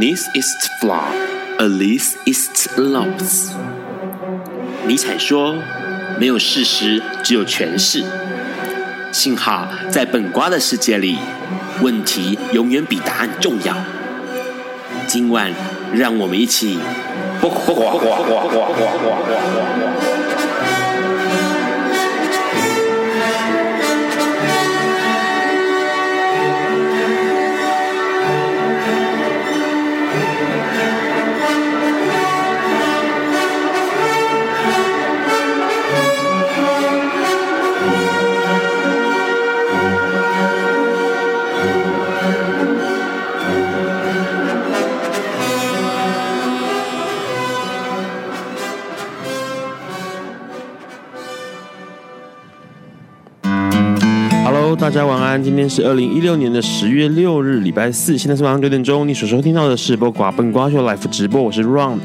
This is flaw, at least is loves。尼采说：“没有事实，只有诠释。”幸好在本瓜的世界里，问题永远比答案重要。今晚，让我们一起。大家晚安，今天是二零一六年的十月六日，礼拜四，现在是晚上九点钟。你所收听到的是播寡本瓜秀 Life 直播，我是 Ron。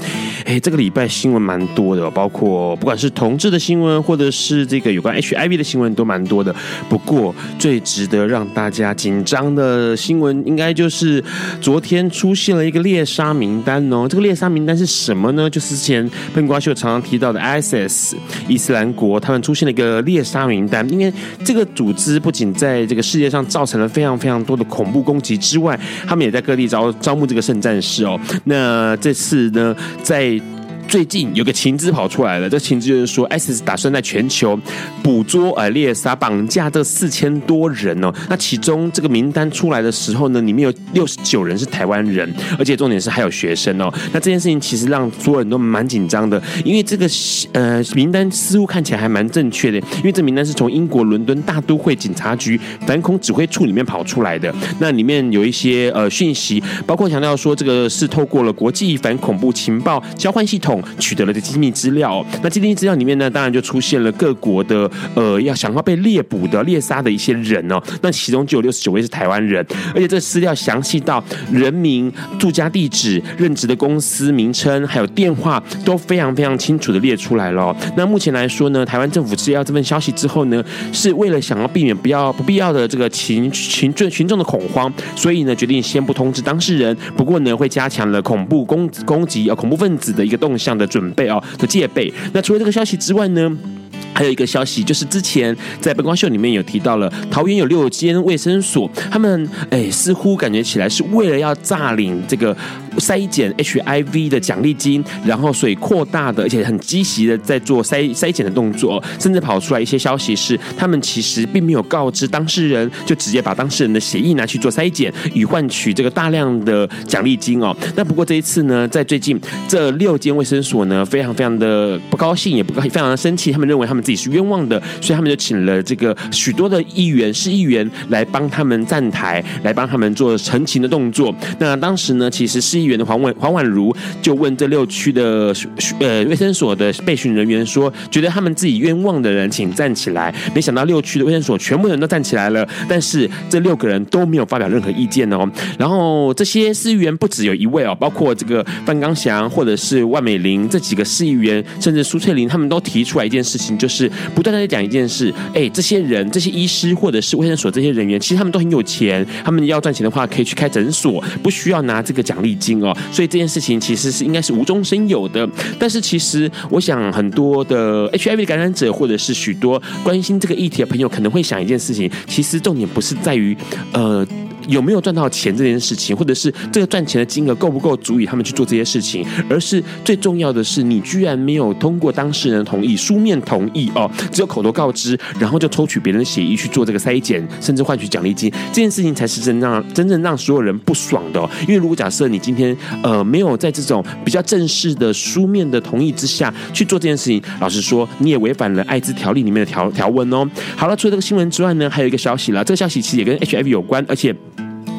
哎，这个礼拜新闻蛮多的，包括不管是同志的新闻，或者是这个有关 HIV 的新闻，都蛮多的。不过最值得让大家紧张的新闻，应该就是昨天出现了一个猎杀名单哦。这个猎杀名单是什么呢？就是之前喷瓜秀常常提到的 ISIS 伊斯兰国，他们出现了一个猎杀名单，因为这个组织不仅在这个世界上造成了非常非常多的恐怖攻击之外，他们也在各地招招募这个圣战士哦。那这次呢，在最近有个情资跑出来了，这情资就是说，ISIS 打算在全球捕捉、呃猎杀、绑架这四千多人哦。那其中这个名单出来的时候呢，里面有六十九人是台湾人，而且重点是还有学生哦。那这件事情其实让所有人都蛮紧张的，因为这个呃名单似乎看起来还蛮正确的，因为这名单是从英国伦敦大都会警察局反恐指挥处里面跑出来的。那里面有一些呃讯息，包括强调说这个是透过了国际反恐怖情报交换系统。取得了的机密资料，那机密资料里面呢，当然就出现了各国的呃要想要被猎捕的猎杀的一些人哦，那其中就有六十九位是台湾人，而且这资料详细到人名、住家地址、任职的公司名称，还有电话都非常非常清楚的列出来了。那目前来说呢，台湾政府知道这份消息之后呢，是为了想要避免不要不必要的这个群群众群众的恐慌，所以呢决定先不通知当事人，不过呢会加强了恐怖攻攻击呃恐怖分子的一个动向。这样的准备哦，的戒备。那除了这个消息之外呢，还有一个消息，就是之前在《灯光秀》里面有提到了，桃园有六间卫生所，他们哎似乎感觉起来是为了要诈领这个。筛检 HIV 的奖励金，然后所以扩大的，而且很积极的在做筛筛检的动作，甚至跑出来一些消息是，他们其实并没有告知当事人，就直接把当事人的协议拿去做筛检，以换取这个大量的奖励金哦。那不过这一次呢，在最近这六间卫生所呢，非常非常的不高兴，也不高非常的生气，他们认为他们自己是冤枉的，所以他们就请了这个许多的议员、市议员来帮他们站台，来帮他们做澄清的动作。那当时呢，其实是。议员的黄婉黄婉如就问这六区的呃卫生所的备询人员说，觉得他们自己冤枉的人请站起来。没想到六区的卫生所全部人都站起来了，但是这六个人都没有发表任何意见哦。然后这些市议员不只有一位哦，包括这个范刚祥或者是万美玲这几个市议员，甚至苏翠玲，他们都提出来一件事情，就是不断的在讲一件事。哎，这些人，这些医师或者是卫生所这些人员，其实他们都很有钱，他们要赚钱的话，可以去开诊所，不需要拿这个奖励金。哦，所以这件事情其实是应该是无中生有的。但是其实，我想很多的 HIV 感染者，或者是许多关心这个议题的朋友，可能会想一件事情：其实重点不是在于呃。有没有赚到钱这件事情，或者是这个赚钱的金额够不够足以他们去做这些事情？而是最重要的是，你居然没有通过当事人同意，书面同意哦，只有口头告知，然后就抽取别人的血液去做这个筛检，甚至换取奖励金，这件事情才是真正让真正让所有人不爽的哦。因为如果假设你今天呃没有在这种比较正式的书面的同意之下去做这件事情，老实说你也违反了艾滋条例里面的条条文哦。好了，除了这个新闻之外呢，还有一个消息了，这个消息其实也跟 HIV 有关，而且。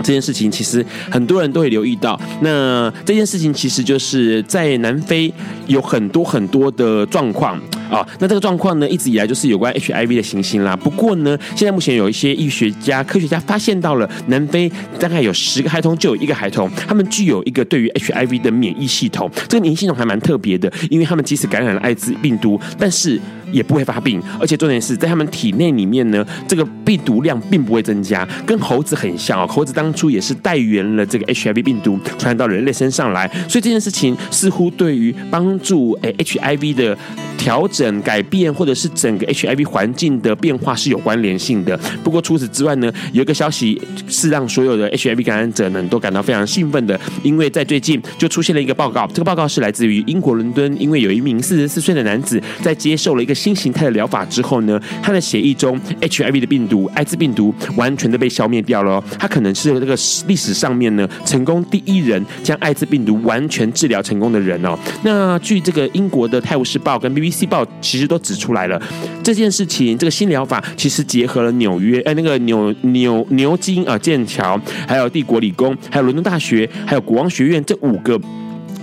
这件事情其实很多人都会留意到。那这件事情其实就是在南非有很多很多的状况啊。那这个状况呢，一直以来就是有关 HIV 的行星啦。不过呢，现在目前有一些医学家、科学家发现到了，南非大概有十个孩童就有一个孩童，他们具有一个对于 HIV 的免疫系统。这个免疫系统还蛮特别的，因为他们即使感染了艾滋病毒，但是也不会发病，而且重点是在他们体内里面呢，这个病毒量并不会增加，跟猴子很像哦。猴子当初也是带源了这个 HIV 病毒传到人类身上来，所以这件事情似乎对于帮助诶 HIV 的调整、改变，或者是整个 HIV 环境的变化是有关联性的。不过除此之外呢，有一个消息是让所有的 HIV 感染者呢都感到非常兴奋的，因为在最近就出现了一个报告，这个报告是来自于英国伦敦，因为有一名四十四岁的男子在接受了一个新形态的疗法之后呢，他的血液中 HIV 的病毒、艾滋病毒完全的被消灭掉了。他可能是这个历史上面呢成功第一人将艾滋病毒完全治疗成功的人哦。那据这个英国的《泰晤士报》跟 BBC 报其实都指出来了，这件事情这个新疗法其实结合了纽约哎那个纽纽牛津啊剑桥，还有帝国理工，还有伦敦大学，还有国王学院这五个。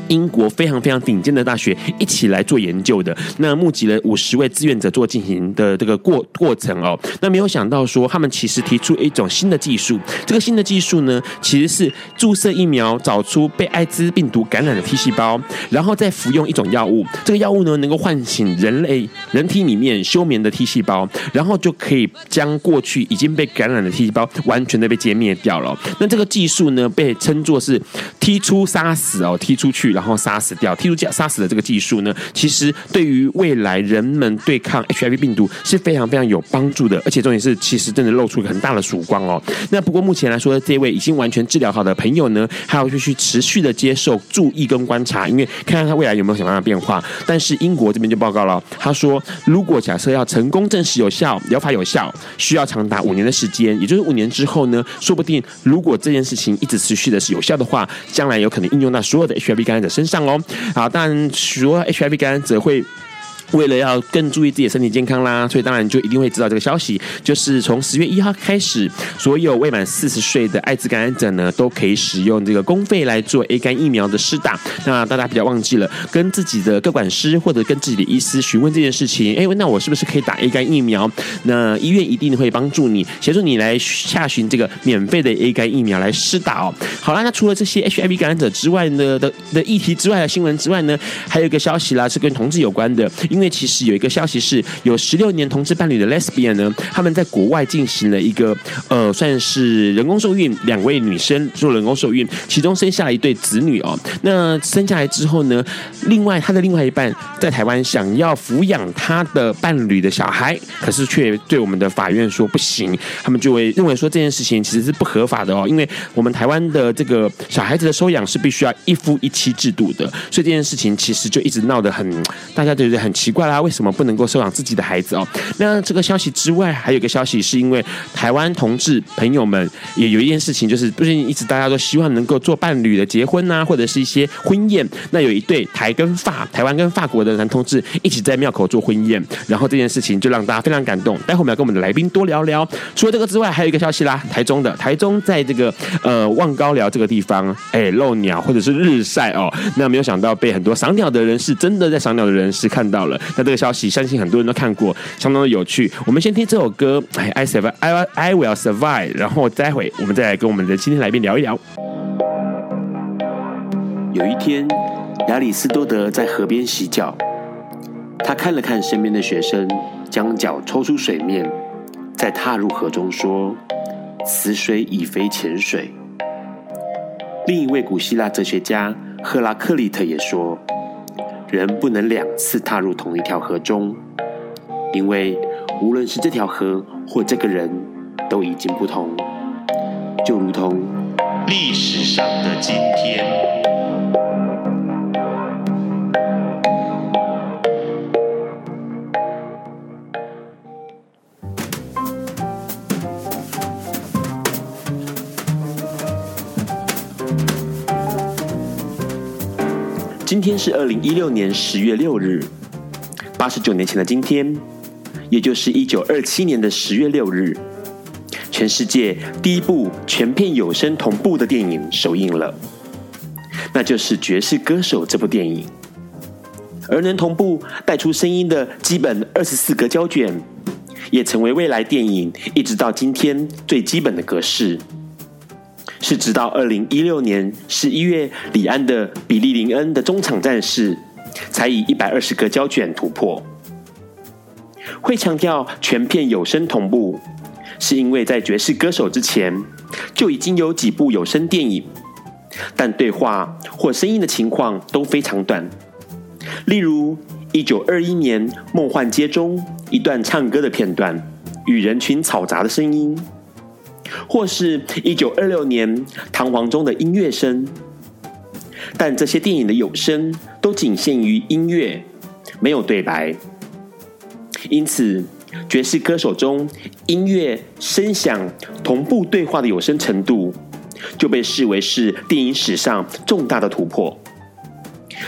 英国非常非常顶尖的大学一起来做研究的，那募集了五十位志愿者做进行的这个过过程哦。那没有想到说，他们其实提出一种新的技术，这个新的技术呢，其实是注射疫苗，找出被艾滋病毒感染的 T 细胞，然后再服用一种药物。这个药物呢，能够唤醒人类人体里面休眠的 T 细胞，然后就可以将过去已经被感染的 T 细胞完全的被歼灭掉了。那这个技术呢，被称作是踢出杀死哦，踢出去。然后杀死掉，踢出杀死的这个技术呢，其实对于未来人们对抗 HIV 病毒是非常非常有帮助的，而且重点是，其实真的露出很大的曙光哦。那不过目前来说，这位已经完全治疗好的朋友呢，还要继续持续的接受注意跟观察，因为看看他未来有没有什么样的变化。但是英国这边就报告了，他说，如果假设要成功证实有效，疗法有效，需要长达五年的时间，也就是五年之后呢，说不定如果这件事情一直持续的是有效的话，将来有可能应用到所有的 HIV 感染的身上哦，好，但许多 HIV 感染者会。为了要更注意自己的身体健康啦，所以当然就一定会知道这个消息，就是从十月一号开始，所有未满四十岁的艾滋感染者呢，都可以使用这个公费来做 A 肝疫苗的施打。那大家比较忘记了，跟自己的个管师或者跟自己的医师询问这件事情。哎，那我是不是可以打 A 肝疫苗？那医院一定会帮助你，协助你来下询这个免费的 A 肝疫苗来施打哦。好啦，那除了这些 HIV 感染者之外呢的的议题之外的新闻之外呢，还有一个消息啦，是跟同志有关的，因为。因为其实有一个消息是，有十六年同志伴侣的 lesbian 呢，他们在国外进行了一个呃，算是人工受孕，两位女生做人工受孕，其中生下了一对子女哦。那生下来之后呢，另外他的另外一半在台湾想要抚养他的伴侣的小孩，可是却对我们的法院说不行，他们就会认为说这件事情其实是不合法的哦，因为我们台湾的这个小孩子的收养是必须要一夫一妻制度的，所以这件事情其实就一直闹得很，大家觉得很奇怪啦，为什么不能够收养自己的孩子哦？那这个消息之外，还有个消息，是因为台湾同志朋友们也有一件事情，就是最近一直大家都希望能够做伴侣的结婚呐、啊，或者是一些婚宴。那有一对台跟法，台湾跟法国的男同志一起在庙口做婚宴，然后这件事情就让大家非常感动。待会我们要跟我们的来宾多聊聊。除了这个之外，还有一个消息啦，台中的台中在这个呃望高寮这个地方，哎，露鸟或者是日晒哦。那没有想到被很多赏鸟的人是真的在赏鸟的人是看到了。那这个消息相信很多人都看过，相当的有趣。我们先听这首歌，哎，I survive, I I will survive。然后待会我们再来跟我们的今天来宾聊一聊。有一天，亚里斯多德在河边洗脚，他看了看身边的学生，将脚抽出水面，再踏入河中，说：“此水已非浅水。”另一位古希腊哲学家赫拉克利特也说。人不能两次踏入同一条河中，因为无论是这条河或这个人，都已经不同，就如同历史上的今天。今天是二零一六年十月六日，八十九年前的今天，也就是一九二七年的十月六日，全世界第一部全片有声同步的电影首映了，那就是《爵士歌手》这部电影。而能同步带出声音的基本二十四格胶卷，也成为未来电影一直到今天最基本的格式。是直到二零一六年十一月，李安的《比利林恩的中场战事》才以一百二十个胶卷突破。会强调全片有声同步，是因为在《爵士歌手》之前就已经有几部有声电影，但对话或声音的情况都非常短。例如，一九二一年《梦幻街》中一段唱歌的片段与人群嘈杂的声音，或是一九二六年《唐璜》中的音乐声，但这些电影的有声都仅限于音乐，没有对白。因此，《爵士歌手》中音乐声响同步对话的有声程度，就被视为是电影史上重大的突破。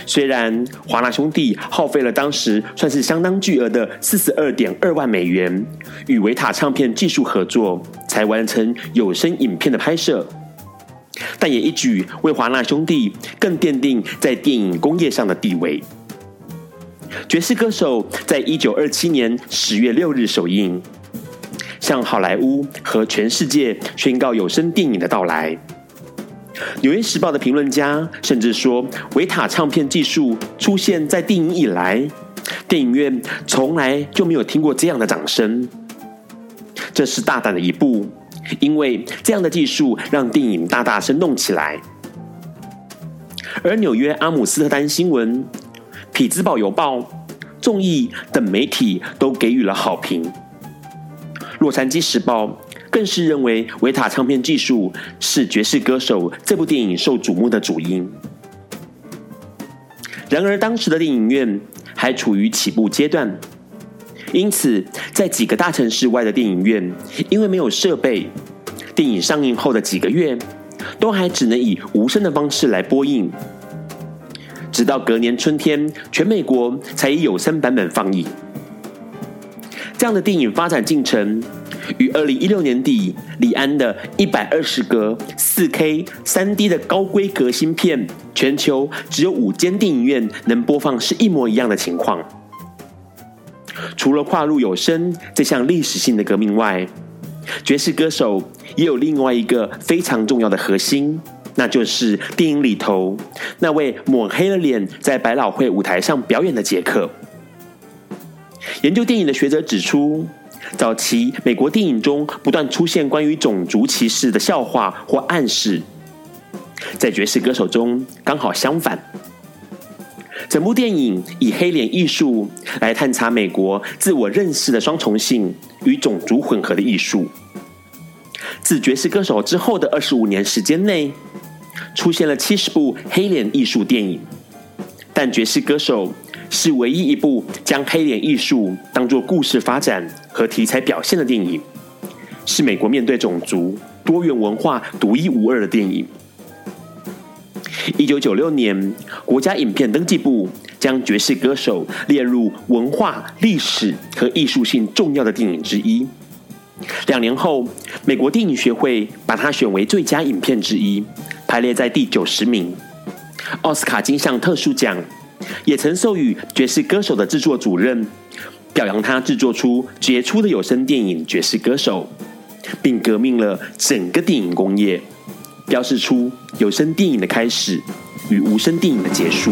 虽然华纳兄弟耗费了当时算是相当巨额的四十二点二万美元，与维塔唱片技术合作，才完成有声影片的拍摄，但也一举为华纳兄弟更奠定在电影工业上的地位。爵士歌手在一九二七年十月六日首映，向好莱坞和全世界宣告有声电影的到来。《纽约时报》的评论家甚至说，维塔唱片技术出现在电影以来，电影院从来就没有听过这样的掌声。这是大胆的一步，因为这样的技术让电影大大生动起来。而纽约阿姆斯特丹新闻、匹兹堡邮报、众议等媒体都给予了好评。洛杉矶时报。更是认为维塔唱片技术是《爵士歌手》这部电影受瞩目的主因。然而，当时的电影院还处于起步阶段，因此在几个大城市外的电影院，因为没有设备，电影上映后的几个月，都还只能以无声的方式来播映。直到隔年春天，全美国才以有声版本放映。这样的电影发展进程。于二零一六年底，李安的一百二十格四 K 三 D 的高规格新片，全球只有五间电影院能播放，是一模一样的情况。除了跨入有声这项历史性的革命外，爵士歌手也有另外一个非常重要的核心，那就是电影里头那位抹黑了脸在百老汇舞台上表演的杰克。研究电影的学者指出。早期美国电影中不断出现关于种族歧视的笑话或暗示，在《爵士歌手》中刚好相反。整部电影以黑脸艺术来探查美国自我认识的双重性与种族混合的艺术。自《爵士歌手》之后的二十五年时间内，出现了七十部黑脸艺术电影，但《爵士歌手》是唯一一部将黑脸艺术当作故事发展和题材表现的电影，是美国面对种族多元文化独一无二的电影。一九九六年，国家影片登记部将《爵士歌手》列入文化、历史和艺术性重要的电影之一。两年后，美国电影学会把它选为最佳影片之一，排列在第九十名。奥斯卡金像特殊奖。也曾授予《爵士歌手》的制作主任，表扬他制作出杰出的有声电影《爵士歌手》，并革命了整个电影工业，标示出有声电影的开始与无声电影的结束。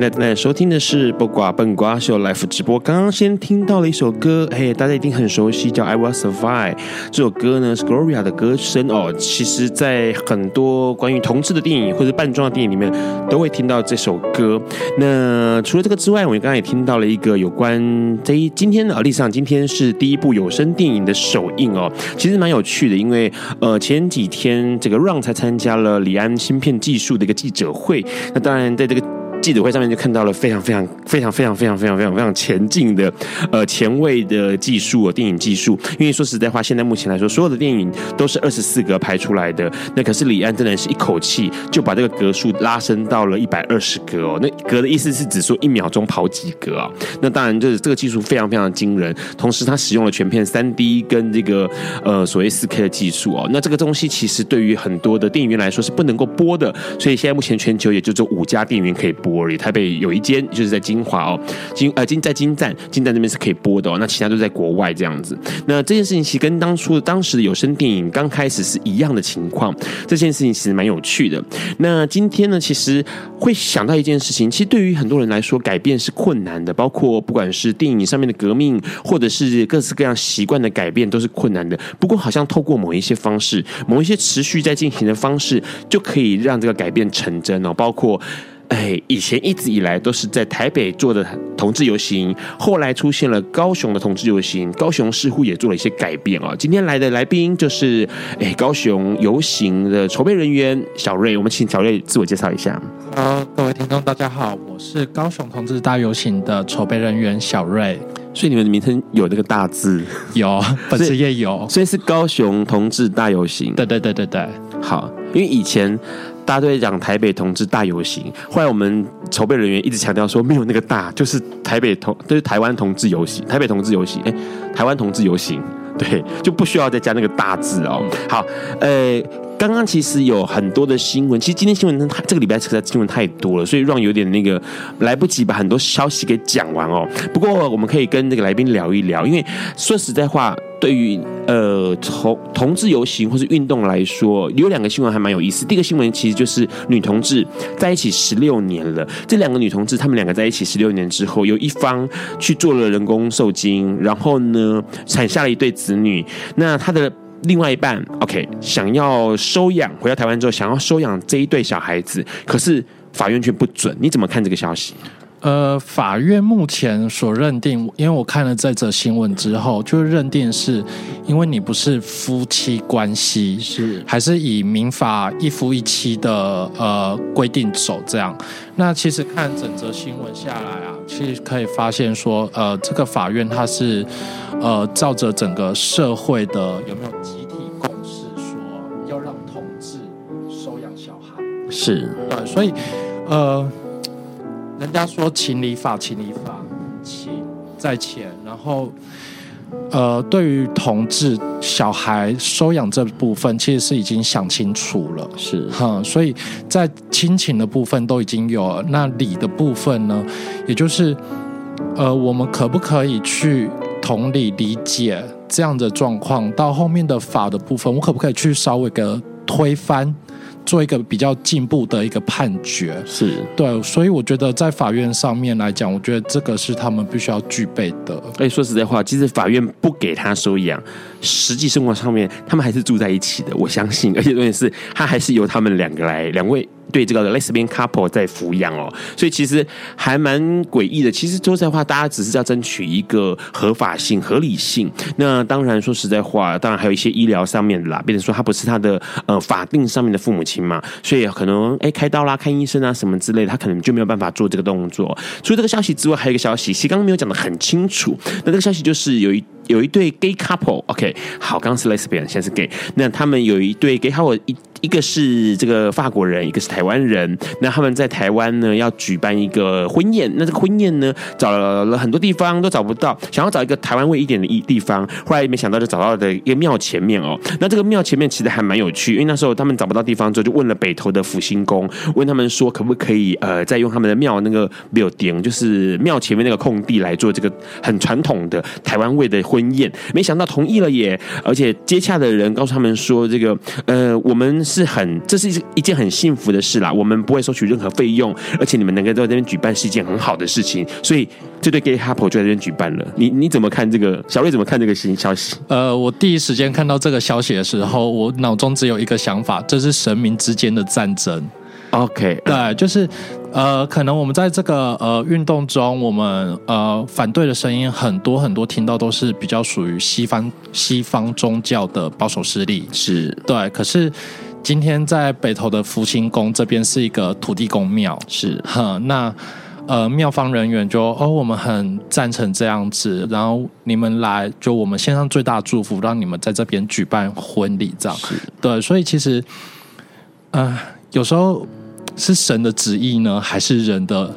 现在正在收听的是《不瓜笨瓜秀》Live 直播。刚刚先听到了一首歌，嘿，大家一定很熟悉，叫《I Will Survive》。这首歌呢是 Gloria 的歌声哦。其实，在很多关于同志的电影或者扮装的电影里面，都会听到这首歌。那除了这个之外，我们刚刚也听到了一个有关这一今天的历史上，今天是第一部有声电影的首映哦。其实蛮有趣的，因为呃前几天这个 Ron 才参加了李安芯片技术的一个记者会。那当然，在这个记者会上面就看到了非常非常非常非常非常非常非常非常前进的呃前卫的技术哦，电影技术。因为说实在话，现在目前来说，所有的电影都是二十四格拍出来的。那可是李安真的是一口气就把这个格数拉伸到了一百二十格哦。那格的意思是指说一秒钟跑几格啊？那当然就是这个技术非常非常惊人。同时，它使用了全片三 D 跟这个呃所谓四 K 的技术哦。那这个东西其实对于很多的电影院来说是不能够播的，所以现在目前全球也就只有五家电影院可以播。台北有一间，就是在金华哦，金呃金在金站，金站那边是可以播的哦。那其他都在国外这样子。那这件事情其实跟当初当时的有声电影刚开始是一样的情况。这件事情其实蛮有趣的。那今天呢，其实会想到一件事情，其实对于很多人来说，改变是困难的，包括不管是电影上面的革命，或者是各式各样习惯的改变，都是困难的。不过好像透过某一些方式，某一些持续在进行的方式，就可以让这个改变成真哦。包括。哎，以前一直以来都是在台北做的同志游行，后来出现了高雄的同志游行，高雄似乎也做了一些改变啊。今天来的来宾就是哎，高雄游行的筹备人员小瑞，我们请小瑞自我介绍一下。好，各位听众大家好，我是高雄同志大游行的筹备人员小瑞。所以你们的名称有那个大字？有，本职也有，所以是高雄同志大游行。对对对对对，好，因为以前。大家都在讲台北同志大游行，后来我们筹备人员一直强调说，没有那个大，就是台北同，就是台湾同志游行，台北同志游行，哎，台湾同志游行，对，就不需要再加那个大字哦。好，呃。刚刚其实有很多的新闻，其实今天新闻它这个礼拜实在新闻太多了，所以让有点那个来不及把很多消息给讲完哦。不过我们可以跟这个来宾聊一聊，因为说实在话，对于呃同同志游行或是运动来说，有两个新闻还蛮有意思。第一个新闻其实就是女同志在一起十六年了，这两个女同志她们两个在一起十六年之后，有一方去做了人工受精，然后呢产下了一对子女，那她的。另外一半，OK，想要收养，回到台湾之后想要收养这一对小孩子，可是法院却不准。你怎么看这个消息？呃，法院目前所认定，因为我看了这则新闻之后，就认定是因为你不是夫妻关系，是还是以民法一夫一妻的呃规定走这样。那其实看整则新闻下来啊，其实可以发现说，呃，这个法院它是。呃，照着整个社会的有没有是，对，所以呃，人家说情理法，情理法，情在前，然后呃，对于同志小孩收养这部分，其实是已经想清楚了，是，哈，所以在亲情的部分都已经有了，那理的部分呢，也就是呃，我们可不可以去？同理理解这样的状况，到后面的法的部分，我可不可以去稍微个推翻，做一个比较进步的一个判决？是对，所以我觉得在法院上面来讲，我觉得这个是他们必须要具备的。哎，说实在话，其实法院不给他收养，实际生活上面他们还是住在一起的，我相信。而且重点是，他还是由他们两个来，两位。对这个 lesbian couple 在抚养哦，所以其实还蛮诡异的。其实说实在话，大家只是要争取一个合法性、合理性。那当然说实在话，当然还有一些医疗上面的啦，比如说他不是他的呃法定上面的父母亲嘛，所以可能哎开刀啦、看医生啊什么之类的，他可能就没有办法做这个动作。除了这个消息之外，还有一个消息，其实刚刚没有讲得很清楚。那这个消息就是有一有一对 gay couple，OK，好，刚刚是 lesbian，现在是 gay，那他们有一对 gay，how 一。一个是这个法国人，一个是台湾人。那他们在台湾呢，要举办一个婚宴。那这个婚宴呢，找了很多地方都找不到，想要找一个台湾味一点的一地方。后来没想到就找到了一个庙前面哦。那这个庙前面其实还蛮有趣，因为那时候他们找不到地方之后，就问了北投的福兴宫，问他们说可不可以呃，再用他们的庙那个庙顶就是庙前面那个空地来做这个很传统的台湾味的婚宴。没想到同意了耶，而且接洽的人告诉他们说，这个呃，我们。是很，这是一一件很幸福的事啦。我们不会收取任何费用，而且你们能够在这边举办是一件很好的事情。所以这对 gay couple 就在这边举办了。你你怎么看这个？小瑞怎么看这个新消息？呃，我第一时间看到这个消息的时候，我脑中只有一个想法，这是神明之间的战争。OK，对，就是呃，可能我们在这个呃运动中，我们呃反对的声音很多很多，听到都是比较属于西方西方宗教的保守势力，是对，可是。今天在北投的福清宫这边是一个土地公庙，是哈那。呃，庙方人员就哦，我们很赞成这样子，然后你们来，就我们献上最大的祝福，让你们在这边举办婚礼，这样是对。所以其实，呃，有时候是神的旨意呢，还是人的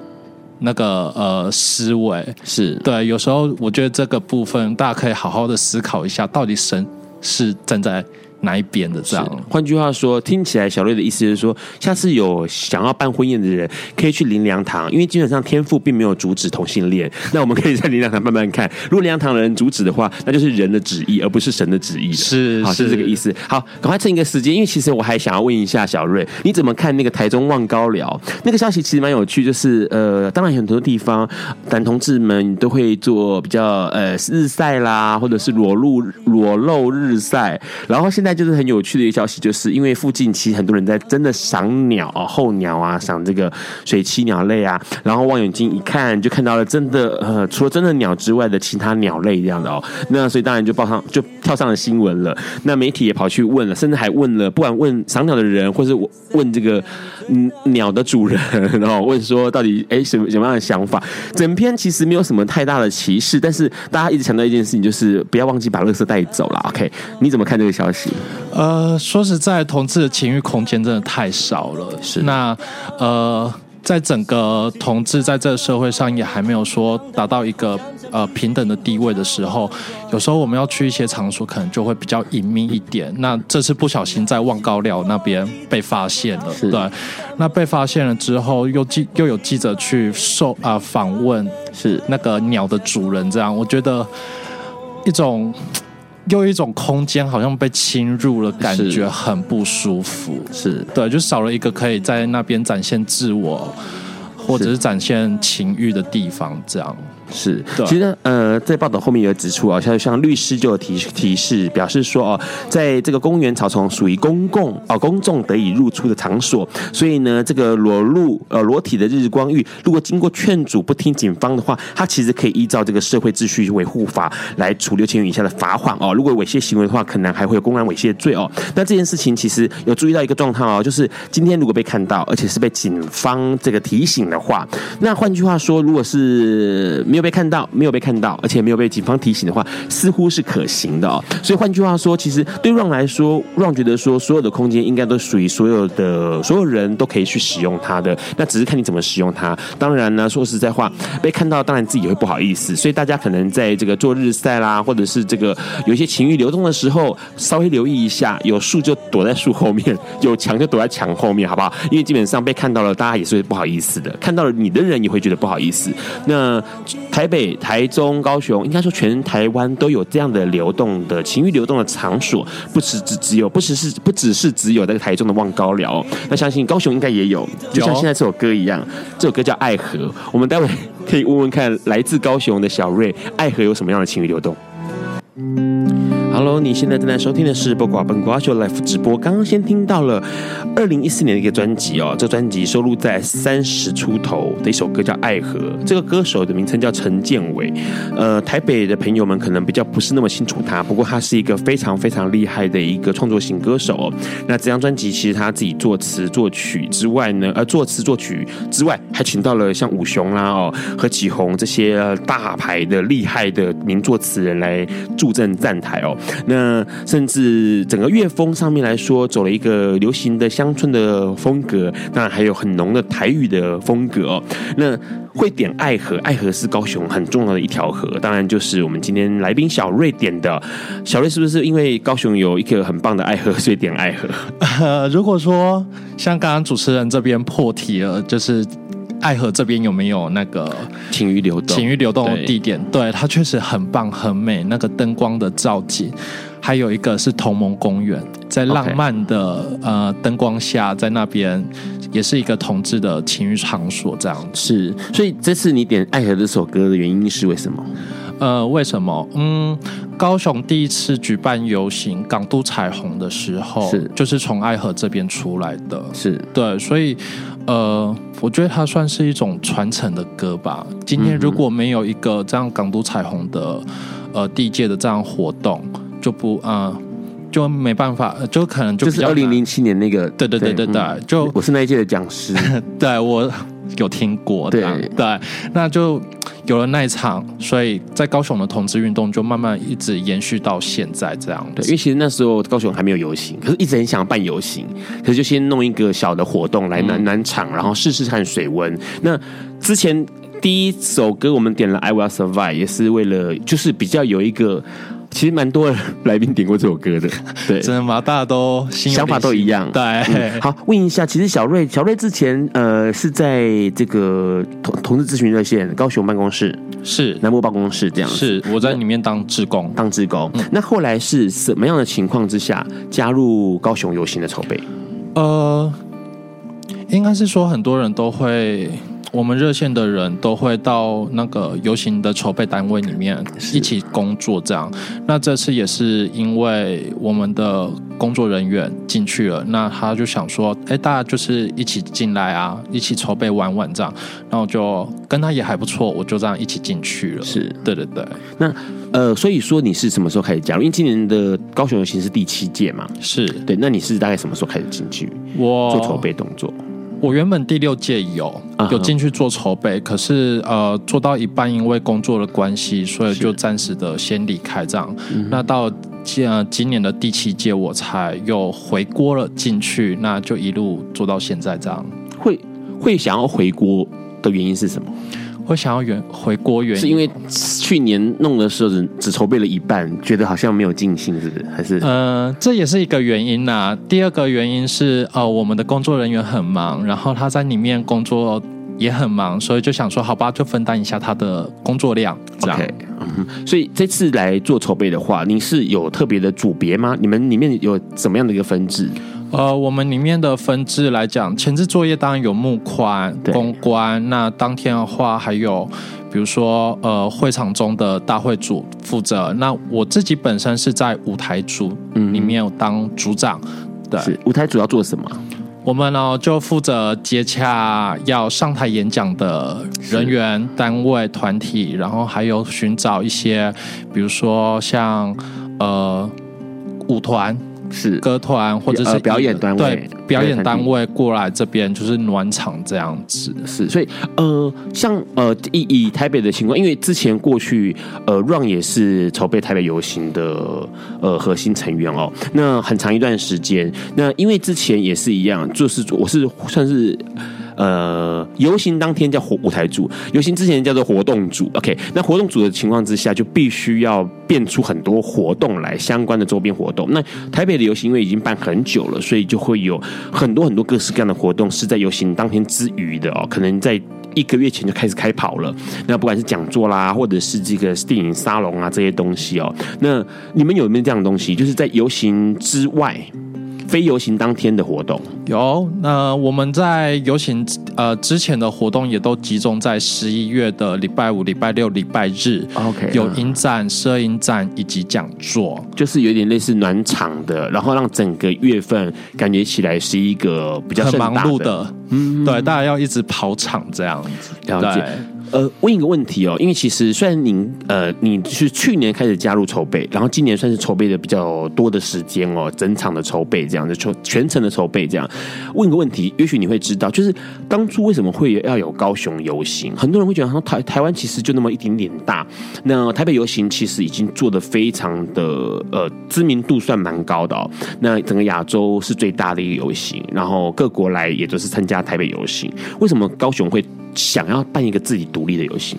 那个呃思维？是对。有时候我觉得这个部分大家可以好好的思考一下，到底神是站在。哪一边的这样？换句话说，听起来小瑞的意思是说，下次有想要办婚宴的人，可以去林良堂，因为基本上天父并没有阻止同性恋。那我们可以在林良堂慢慢看，如果林良堂的人阻止的话，那就是人的旨意，而不是神的旨意。是，好，是这个意思。好，赶快趁一个时间，因为其实我还想要问一下小瑞，你怎么看那个台中望高寮那个消息？其实蛮有趣，就是呃，当然很多地方男同志们都会做比较呃日晒啦，或者是裸露裸露日晒，然后现在。就是很有趣的一个消息，就是因为附近其实很多人在真的赏鸟啊、候鸟啊，赏这个水栖鸟类啊，然后望远镜一看，就看到了真的呃，除了真的鸟之外的其他鸟类这样的哦。那所以当然就报上就跳上了新闻了。那媒体也跑去问了，甚至还问了，不管问赏鸟的人，或是问这个嗯鸟的主人，然后问说到底哎什么什么样的想法？整篇其实没有什么太大的歧视，但是大家一直强调一件事情，就是不要忘记把垃圾带走了。OK，你怎么看这个消息？呃，说实在，同志的情欲空间真的太少了。是那呃，在整个同志在这个社会上也还没有说达到一个呃平等的地位的时候，有时候我们要去一些场所，可能就会比较隐秘一点。那这次不小心在望高寮那边被发现了，对。那被发现了之后，又记又有记者去受啊、呃、访问，是那个鸟的主人，这样我觉得一种。又一种空间好像被侵入了，感觉很不舒服。是对，就少了一个可以在那边展现自我，或者是展现情欲的地方，这样。是，其实呃，在报道后面也有指出啊，像像律师就有提提示，表示说哦，在这个公园草丛属于公共哦公众得以入出的场所，所以呢，这个裸露呃裸体的日光浴，如果经过劝阻不听警方的话，他其实可以依照这个社会秩序维护法来处六千元以下的罚款哦。如果猥亵行为的话，可能还会有公然猥亵罪哦。那这件事情其实有注意到一个状况哦，就是今天如果被看到，而且是被警方这个提醒的话，那换句话说，如果是没有被看到，没有被看到，而且没有被警方提醒的话，似乎是可行的哦。所以换句话说，其实对 Ron 来说，Ron 觉得说，所有的空间应该都属于所有的所有人都可以去使用它的，那只是看你怎么使用它。当然呢，说实在话，被看到当然自己也会不好意思。所以大家可能在这个做日晒啦，或者是这个有一些情欲流动的时候，稍微留意一下，有树就躲在树后面，有墙就躲在墙后面，好不好？因为基本上被看到了，大家也是会不好意思的。看到了你的人也会觉得不好意思。那。台北、台中、高雄，应该说全台湾都有这样的流动的情欲流动的场所，不只只只有，不只是不只是只有那个台中的望高寮，那相信高雄应该也有，就像现在这首歌一样，这首歌叫《爱河》，我们待会可以问问看，来自高雄的小瑞，爱河有什么样的情欲流动？Hello，你现在正在收听的是《播瓜本瓜秀》Live 直播。刚刚先听到了二零一四年的一个专辑哦，这专辑收录在三十出头的一首歌叫《爱河》，这个歌手的名称叫陈建伟。呃，台北的朋友们可能比较不是那么清楚他，不过他是一个非常非常厉害的一个创作型歌手哦。那这张专辑其实他自己作词作曲之外呢，呃，作词作曲之外，还请到了像武雄啦哦、何启宏这些大牌的厉害的名作词人来助阵站台哦。那甚至整个乐风上面来说，走了一个流行的乡村的风格，当然还有很浓的台语的风格。那会点爱河，爱河是高雄很重要的一条河，当然就是我们今天来宾小瑞点的。小瑞是不是因为高雄有一个很棒的爱河，所以点爱河？呃，如果说像刚刚主持人这边破题了，就是。爱河这边有没有那个情欲流动？情欲流动的地点，对，对，它确实很棒很美，那个灯光的造景，还有一个是同盟公园，在浪漫的、Okay. 呃灯光下，在那边也是一个同志的情欲场所，这样是。所以这次你点爱河这首歌的原因是为什么？呃，为什么？嗯，高雄第一次举办游行港都彩虹的时候，是就是从爱河这边出来的，是对，所以。呃，我觉得它算是一种传承的歌吧。今天如果没有一个这样港都彩虹的呃地界的这样活动，就不啊、呃，就没办法，就可能就就是二零零七年那个，对对对对对，嗯、就我是那一届的讲师，对我有听过，对对，那就有了那一场，所以在高雄的同志运动就慢慢一直延续到现在这样。对，因为其实那时候高雄还没有游行，可是一直很想办游行，可是就先弄一个小的活动来暖暖场，然后试试看水温。那之前第一首歌我们点了《I Will Survive》，也是为了就是比较有一个。其实蛮多人来宾点过这首歌的，对，真的吗？大家都想法都一样，对、嗯。好，问一下，其实小瑞，小瑞之前呃是在这个同同志咨询热线高雄办公室，是南部办公室这样子，是我在里面当志工，当志工。嗯、那后来是什么样的情况之下加入高雄游行的筹备？呃，应该是说很多人都会。我们热线的人都会到那个游行的筹备单位里面一起工作，这样。那这次也是因为我们的工作人员进去了，那他就想说，哎，大家就是一起进来啊，一起筹备玩玩这样。然后就跟他也还不错，我就这样一起进去了。是对对对。那呃，所以说你是什么时候开始加入？因为今年的高雄游行是第七届嘛？是对。那你是大概什么时候开始进去？我做筹备动作。我原本第六届有有进去做筹备，可是呃做到一半，因为工作的关系，所以就暂时的先离开这样。那到今今年的第七届，我才又回锅了进去，那就一路做到现在这样。会会想要回锅的原因是什么？会想要原回锅原因，是因为去年弄的时候只只筹备了一半，觉得好像没有尽兴，是不是？还是？呃，这也是一个原因呐、啊。第二个原因是，呃，我们的工作人员很忙，然后他在里面工作也很忙，所以就想说，好吧，就分担一下他的工作量。这样，okay, 嗯，所以这次来做筹备的话，你是有特别的组别吗？你们里面有怎么样的一个分制？呃，我们里面的分制来讲，前置作业当然有募款、公关。那当天的话，还有比如说，呃，会场中的大会组负责。那我自己本身是在舞台组里面当组长。嗯、对，是舞台组要做什么？我们呢就负责接洽要上台演讲的人员、单位、团体，然后还有寻找一些，比如说像呃舞团。是歌团或者是表演单位，对表演单位过来这边就是暖场这样子。是，所以呃，像呃以以台北的情况，因为之前过去呃 Run 也是筹备台北游行的呃核心成员哦。那很长一段时间，那因为之前也是一样，就是我是算是。呃，游行当天叫活舞台组，游行之前叫做活动组。OK，那活动组的情况之下，就必须要变出很多活动来，相关的周边活动。那台北的游行因为已经办很久了，所以就会有很多很多各式各样的活动是在游行当天之余的哦，可能在一个月前就开始开跑了。那不管是讲座啦，或者是这个电影沙龙啊这些东西哦，那你们有没有这样的东西？就是在游行之外。非游行当天的活动有，那我们在游行呃之前的活动也都集中在十一月的礼拜五、礼拜六、礼拜日。OK，有影展、摄影展以及讲座，就是有点类似暖场的，然后让整个月份感觉起来是一个比较很忙碌的。嗯，对，大家要一直跑场这样子。了解。呃，问一个问题哦，因为其实虽然您呃你是去年开始加入筹备，然后今年算是筹备的比较多的时间哦，整场的筹备这样的全全程的筹备这样。问一个问题，也许你会知道，就是当初为什么会要有高雄游行？很多人会觉得说台台湾其实就那么一点点大，那台北游行其实已经做得非常的呃知名度算蛮高的哦。那整个亚洲是最大的一个游行，然后各国来也都是参加台北游行，为什么高雄会？想要办一个自己独立的游戏，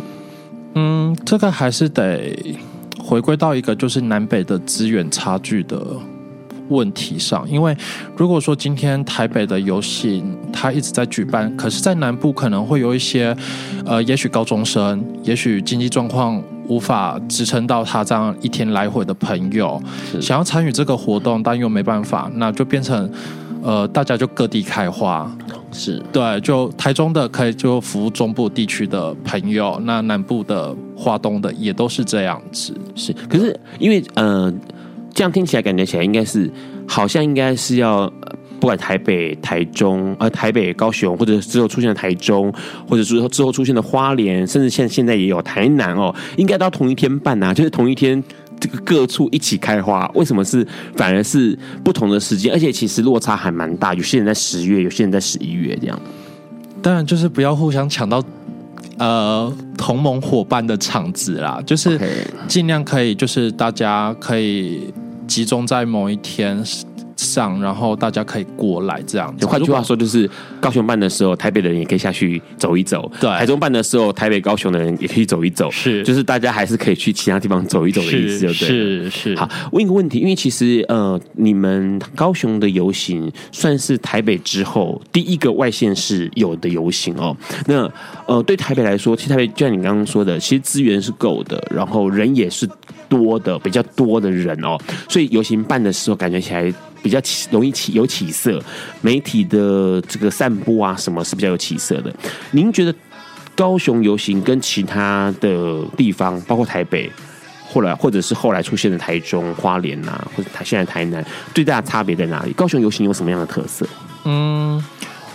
嗯，这个还是得回归到一个就是南北的资源差距的问题上。因为如果说今天台北的游戏它一直在举办，可是，在南部可能会有一些呃，也许高中生，也许经济状况无法支撑到他这样一天来回的朋友，想要参与这个活动，但又没办法，那就变成呃，大家就各地开花。是对，就台中的可以就服务中部地区的朋友，那南部的、华东的也都是这样子。是，可是因为呃，这样听起来感觉起来应该是，好像应该是要不管台北、台中，呃，台北、高雄，或者之后出现的台中，或者之后之后出现的花莲，甚至现现在也有台南哦，应该都要同一天办呐、啊，就是同一天。这个各处一起开花？为什么是反而是不同的时间？而且其实落差还蛮大，有些人在十月，有些人在十一月这样。当然，就是不要互相抢到呃同盟伙伴的场子啦，就是尽量可以，就是大家可以集中在某一天。上，然后大家可以过来这样子。换句话说，就是高雄办的时候，台北的人也可以下去走一走；对，台中办的时候，台北、高雄的人也可以走一走。是，就是大家还是可以去其他地方走一走的意思，对，是是。好，问一个问题，因为其实呃，你们高雄的游行算是台北之后第一个外县市有的游行哦。那呃，对台北来说，其实台北就像你刚刚说的，其实资源是够的，然后人也是多的，比较多的人哦，所以游行办的时候感觉起来。比较容易起有起色，媒体的这个散播啊，什么是比较有起色的？您觉得高雄游行跟其他的地方，包括台北，后来或者是后来出现的台中、花莲、啊，或者台现在台南，最大的差别在哪里？高雄游行有什么样的特色？嗯。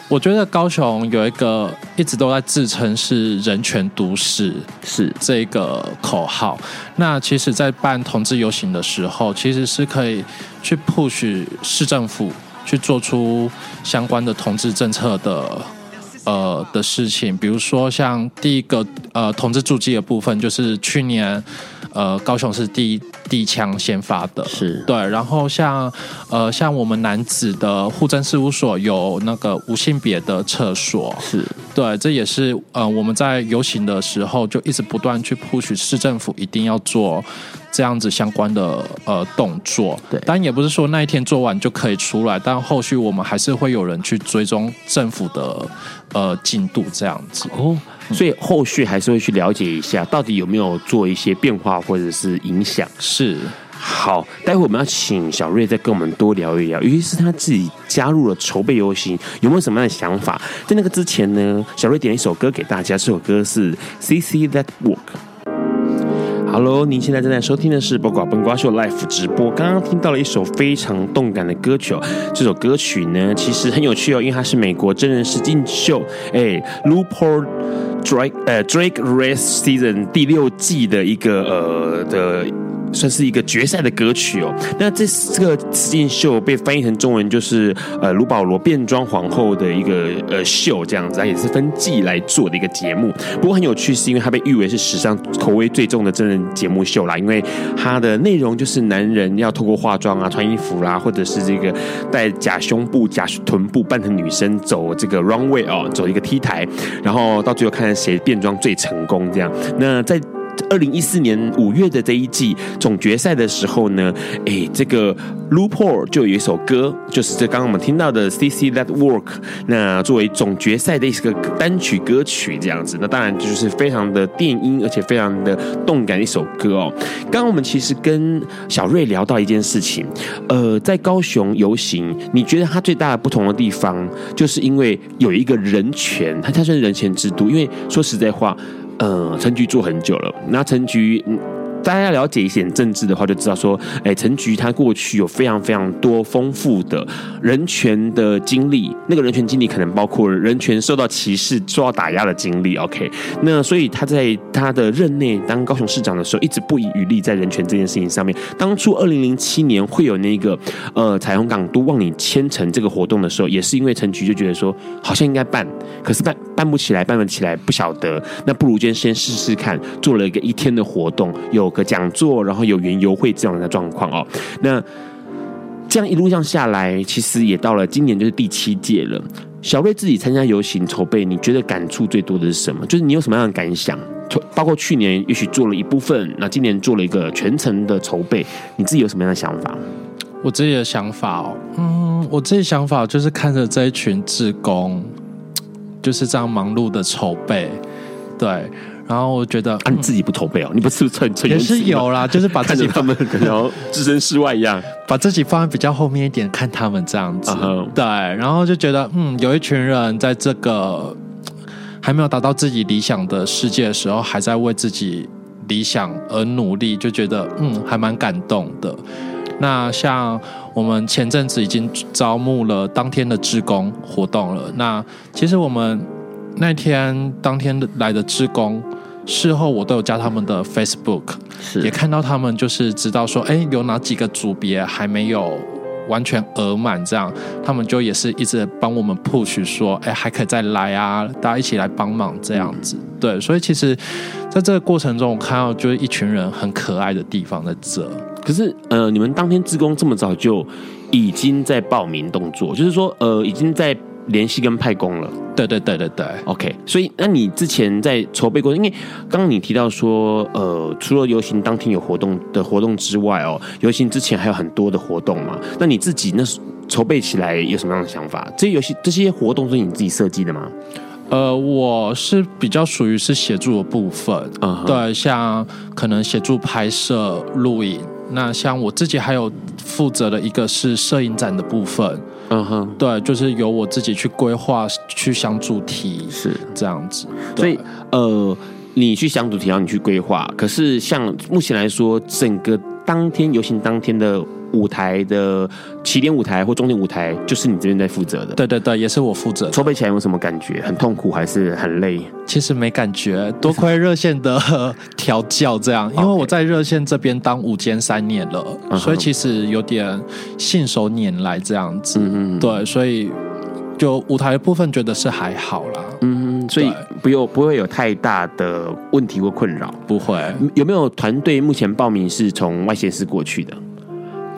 我觉得高雄有一个一直都在自称是人权都市，是这个口号。那其实，在办同志游行的时候，其实是可以去 push 市政府去做出相关的同志政策的呃的事情。比如说，像第一个呃同志驻记的部分，就是去年。呃，高雄是第一第一枪先发的，是对。然后像呃，像我们男子的护政事务所有那个无性别的厕所，是对。这也是呃，我们在游行的时候就一直不断去 push 市政府一定要做这样子相关的呃动作。对，当然也不是说那一天做完就可以出来，但后续我们还是会有人去追踪政府的呃进度这样子。哦。所以后续还是会去了解一下，到底有没有做一些变化或者是影响。是，好，待会我们要请小瑞再跟我们多聊一聊，尤其是他自己加入了筹备游行，有没有什么样的想法？在那个之前呢，小瑞点了一首歌给大家，这首歌是《See See That Walk》。Hello，您现在正在收听的是《八卦笨瓜秀》Live 直播。刚刚听到了一首非常动感的歌曲哦，这首歌曲呢，其实很有趣哦，因为它是美国真人实境秀，哎，RuPaul Drake 呃 Drake Race Season 第六季的一个呃的。算是一个决赛的歌曲哦。那这这个实境秀被翻译成中文就是呃卢保罗变装皇后的一个呃秀这样子，它也是分季来做的一个节目。不过很有趣，是因为它被誉为是史上口味最重的真人节目秀啦。因为它的内容就是男人要透过化妆啊、穿衣服啦，或者是这个带假胸部、假臀部扮成女生走这个 runway 哦，走一个 T 台，然后到最后看看谁变装最成功这样。那在二零一四年五月的这一季总决赛的时候呢，哎，这个 RuPaul 就有一首歌，就是这刚刚我们听到的《C C That Work》，那作为总决赛的一个单曲歌曲这样子，那当然就是非常的电音，而且非常的动感的一首歌哦。刚刚我们其实跟小瑞聊到一件事情，呃，在高雄游行，你觉得它最大的不同的地方，就是因为有一个人权，它它算是人权之都，因为说实在话。呃，陈菊做很久了，那陈菊。大家了解一些政治的话，就知道说，哎，陈菊他过去有非常非常多丰富的人权的经历，那个人权经历可能包括人权受到歧视、受到打压的经历。OK，那所以他在他的任内当高雄市长的时候，一直不遗余力在人权这件事情上面。当初二零零七年会有那个呃彩虹港都望你千城这个活动的时候，也是因为陈菊就觉得说，好像应该办，可是办办不起来，办不起来不晓得，那不如先先试试看，做了一个一天的活动，有。个讲座，然后有园游会这样的状况哦。那这样一路上下来，其实也到了今年就是第七届了。小瑞自己参加游行筹备，你觉得感触最多的是什么？就是你有什么样的感想？包括去年也许做了一部分，那今年做了一个全程的筹备，你自己有什么样的想法？我自己的想法哦，嗯，我自己想法就是看着这一群志工就是这样忙碌的筹备，对。然后我觉得，啊，你自己不筹备哦？你不是很也是有啦，就是把自己他们可能置身事外一样，把自己放在比较后面一点，看他们这样子。Uh -huh. 对，然后就觉得，嗯，有一群人在这个还没有达到自己理想的世界的时候，还在为自己理想而努力，就觉得，嗯，还蛮感动的。那像我们前阵子已经招募了当天的志工活动了。那其实我们那天当天来的职工。事后我都有加他们的 Facebook，是也看到他们就是知道说，哎，有哪几个组别还没有完全额满，这样他们就也是一直帮我们 push 说，哎，还可以再来啊，大家一起来帮忙这样子。嗯、对，所以其实在这个过程中，我看到就是一群人很可爱的地方在这。可是，呃，你们当天职工这么早就已经在报名动作，就是说，呃，已经在。联系跟派工了，对对对对对，OK。所以，那你之前在筹备过，因为刚刚你提到说，呃，除了游行当天有活动的活动之外，哦，游行之前还有很多的活动嘛。那你自己那筹备起来有什么样的想法？这些游戏这些活动是你自己设计的吗？呃，我是比较属于是协助的部分，嗯、uh-huh，对，像可能协助拍摄、录影。那像我自己还有负责的一个是摄影展的部分。嗯哼，对，就是由我自己去规划、去想主题，是这样子。所以，呃，你去想主题，然后你去规划。可是，像目前来说，整个当天游行当天的。舞台的起点舞台或终点舞台，就是你这边在负责的。对对对，也是我负责。筹备起来有什么感觉？很痛苦还是很累？其实没感觉，多亏热线的调教这样。因为我在热线这边当舞监三年了，okay. 所以其实有点信手拈来这样子。嗯嗯。对，所以就舞台的部分觉得是还好啦。嗯嗯。所以不用不会有太大的问题或困扰。不会。有没有团队目前报名是从外县市过去的？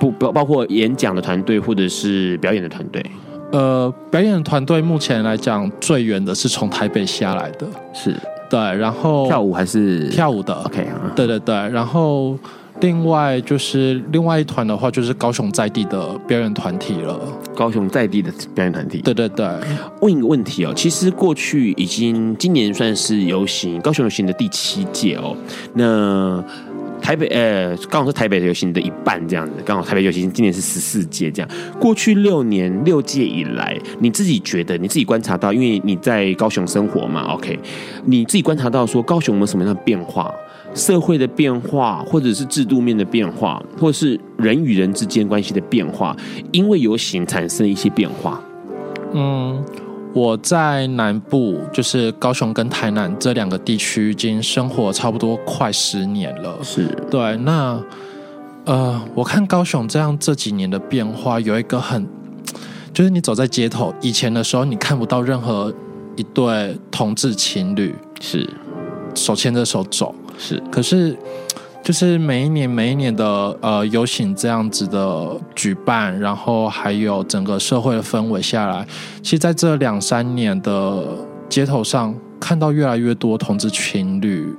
不包包括演讲的团队或者是表演的团队，呃，表演的团队目前来讲最远的是从台北下来的，是。对，然后跳舞还是？跳舞的，OK，对对对，然后另外就是另外一团的话就是高雄在地的表演团体了，高雄在地的表演团体，对对对，问一个问题哦，其实过去已经今年算是游行高雄游行的第七届哦，那。台北呃，刚好是台北游行的一半这样子，刚好台北游行今年是十四届这样。过去六年六届以来，你自己觉得你自己观察到，因为你在高雄生活嘛，OK，你自己观察到说高雄有没有什么样的变化？社会的变化，或者是制度面的变化，或者是人与人之间关系的变化，因为游行产生一些变化。嗯。我在南部，就是高雄跟台南这两个地区，已经生活差不多快十年了。是对。那呃，我看高雄这样这几年的变化，有一个很，就是你走在街头，以前的时候你看不到任何一对同志情侣是手牵着手走，是。可是。就是每一年每一年的呃游行这样子的举办，然后还有整个社会的氛围下来，其实在这两三年的街头上看到越来越多同志情侣，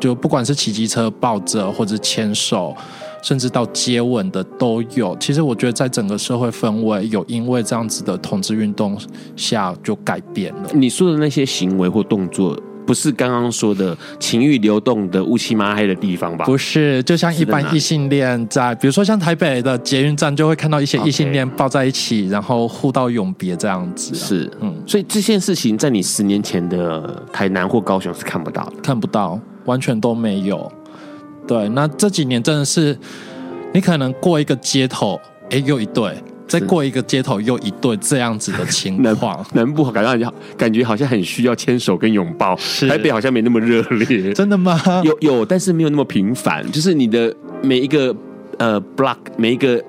就不管是骑机车抱着或者牵手，甚至到接吻的都有。其实我觉得在整个社会氛围有因为这样子的同志运动下就改变了。你说的那些行为或动作。不是刚刚说的情欲流动的乌漆麻黑的地方吧？不是，就像一般异性恋在，比如说像台北的捷运站，就会看到一些异性恋抱在一起，okay. 然后互道永别这样子。是，嗯，所以这件事情在你十年前的台南或高雄是看不到的，看不到，完全都没有。对，那这几年真的是，你可能过一个街头，哎，又一对。再过一个街头又一对这样子的情况，南，南部感觉感觉好像很需要牵手跟拥抱，台北好像没那么热烈，真的吗？有有，但是没有那么频繁，就是你的每一个呃 block 每一个。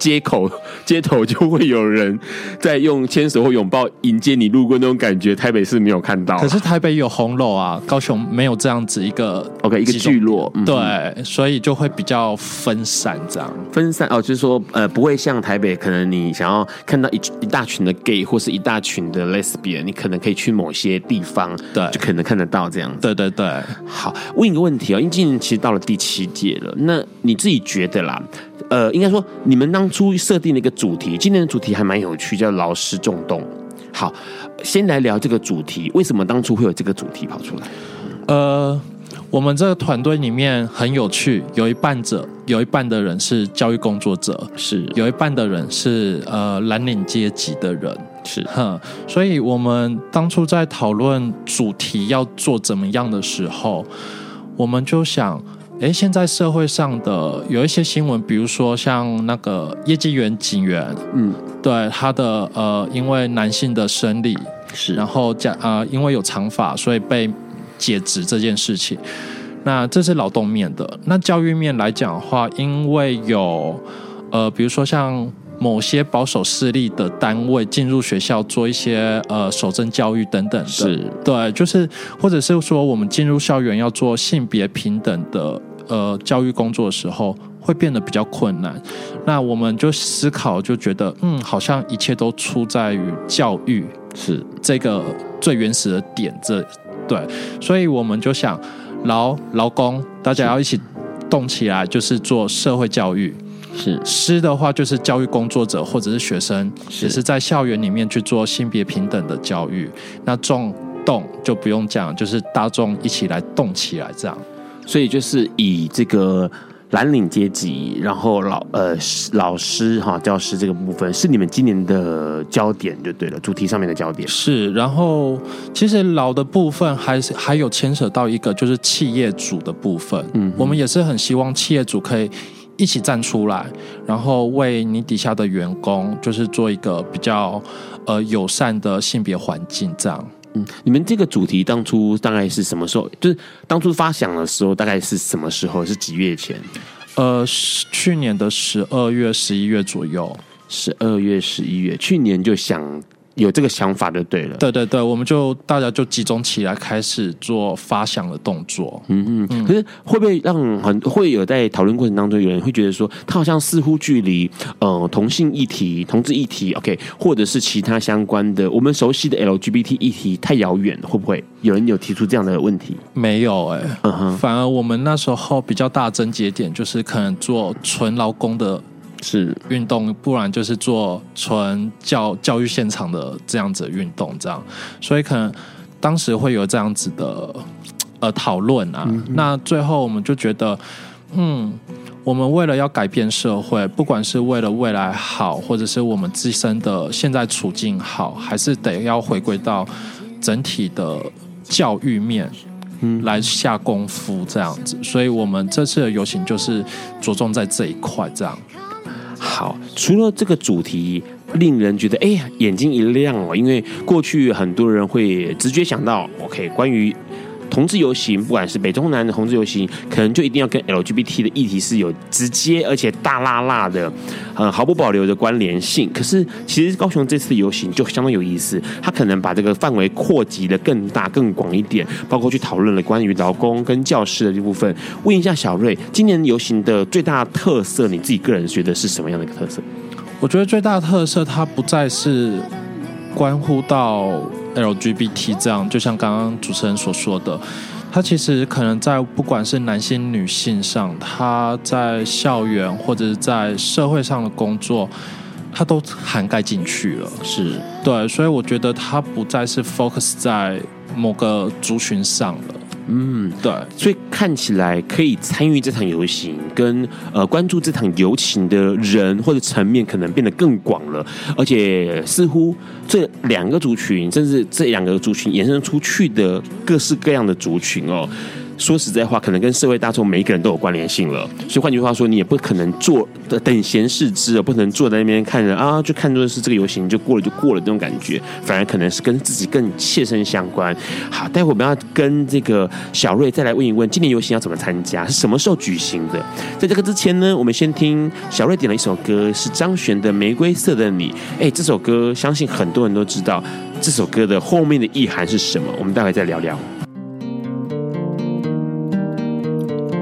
街口 街头就会有人在用牵手或拥抱迎接你路过那种感觉，台北是没有看到。可是台北有红楼啊，高雄没有这样子一个 OK 一个聚落，对、嗯，所以就会比较分散这样。分散哦，就是说呃，不会像台北，可能你想要看到一一大群的 gay 或是一大群的 lesbian，你可能可以去某些地方，对，就可能看得到这样。对对对，好，问一个问题哦，因为今年其实到了第七届了，那你自己觉得啦？呃，应该说你们当初设定的一个主题，今年的主题还蛮有趣，叫劳师重动。好，先来聊这个主题，为什么当初会有这个主题跑出来？呃，我们这个团队里面很有趣，有一半者，有一半的人是教育工作者，是有一半的人是呃蓝领阶级的人，是哼。所以我们当初在讨论主题要做怎么样的时候，我们就想。哎，现在社会上的有一些新闻，比如说像那个业绩员警员，嗯，对他的呃，因为男性的生理是，然后加呃，因为有长发，所以被解职这件事情。那这是劳动面的。那教育面来讲的话，因为有呃，比如说像某些保守势力的单位进入学校做一些呃守正教育等等的，是对，就是或者是说我们进入校园要做性别平等的呃教育工作的时候，会变得比较困难。那我们就思考，就觉得嗯，好像一切都出在于教育，是这个最原始的点。这对，所以我们就想。劳劳工，大家要一起动起来，就是做社会教育。是师的话，就是教育工作者或者是学生，也是在校园里面去做性别平等的教育。那众动就不用讲，就是大众一起来动起来，这样。所以就是以这个。蓝领阶级，然后老呃老师哈教师这个部分是你们今年的焦点就对了，主题上面的焦点是。然后其实老的部分还是还有牵扯到一个就是企业主的部分，嗯，我们也是很希望企业主可以一起站出来，然后为你底下的员工就是做一个比较呃友善的性别环境这样。嗯，你们这个主题当初大概是什么时候？就是当初发想的时候，大概是什么时候？是几月前？呃，去年的十二月、十一月左右。十二月、十一月，去年就想。有这个想法就对了。对对对，我们就大家就集中起来开始做发想的动作。嗯嗯。可是会不会让很会有在讨论过程当中有人会觉得说，他好像似乎距离呃同性议题、同志议题，OK，或者是其他相关的我们熟悉的 LGBT 议题太遥远了？会不会有人有提出这样的问题？没有哎、欸，嗯哼。反而我们那时候比较大症结点就是可能做纯劳工的。是运动，不然就是做纯教教育现场的这样子运动，这样，所以可能当时会有这样子的呃讨论啊。嗯、那最后我们就觉得，嗯，我们为了要改变社会，不管是为了未来好，或者是我们自身的现在处境好，还是得要回归到整体的教育面，嗯，来下功夫这样子。所以我们这次的游行就是着重在这一块，这样。好，除了这个主题令人觉得哎呀眼睛一亮哦，因为过去很多人会直觉想到，OK，关于。同志游行，不管是北中南的同志游行，可能就一定要跟 LGBT 的议题是有直接而且大辣辣的，呃，毫不保留的关联性。可是，其实高雄这次游行就相当有意思，他可能把这个范围扩及的更大、更广一点，包括去讨论了关于劳工跟教师的这部分。问一下小瑞，今年游行的最大特色，你自己个人觉得是什么样的一个特色？我觉得最大的特色，它不再是关乎到。LGBT 这样，就像刚刚主持人所说的，他其实可能在不管是男性、女性上，他在校园或者是在社会上的工作，他都涵盖进去了。是对，所以我觉得他不再是 focus 在某个族群上了。嗯，对，所以看起来可以参与这场游行，跟呃关注这场游行的人或者层面，可能变得更广了，而且似乎这两个族群，甚至这两个族群延伸出去的各式各样的族群哦。说实在话，可能跟社会大众每一个人都有关联性了。所以换句话说，你也不可能坐等闲视之，不能坐在那边看着啊，就看作是这个游行就过了就过了这种感觉，反而可能是跟自己更切身相关。好，待会我们要跟这个小瑞再来问一问，今年游行要怎么参加，是什么时候举行的？在这个之前呢，我们先听小瑞点了一首歌，是张悬的《玫瑰色的你》。哎，这首歌相信很多人都知道，这首歌的后面的意涵是什么？我们待会再聊聊。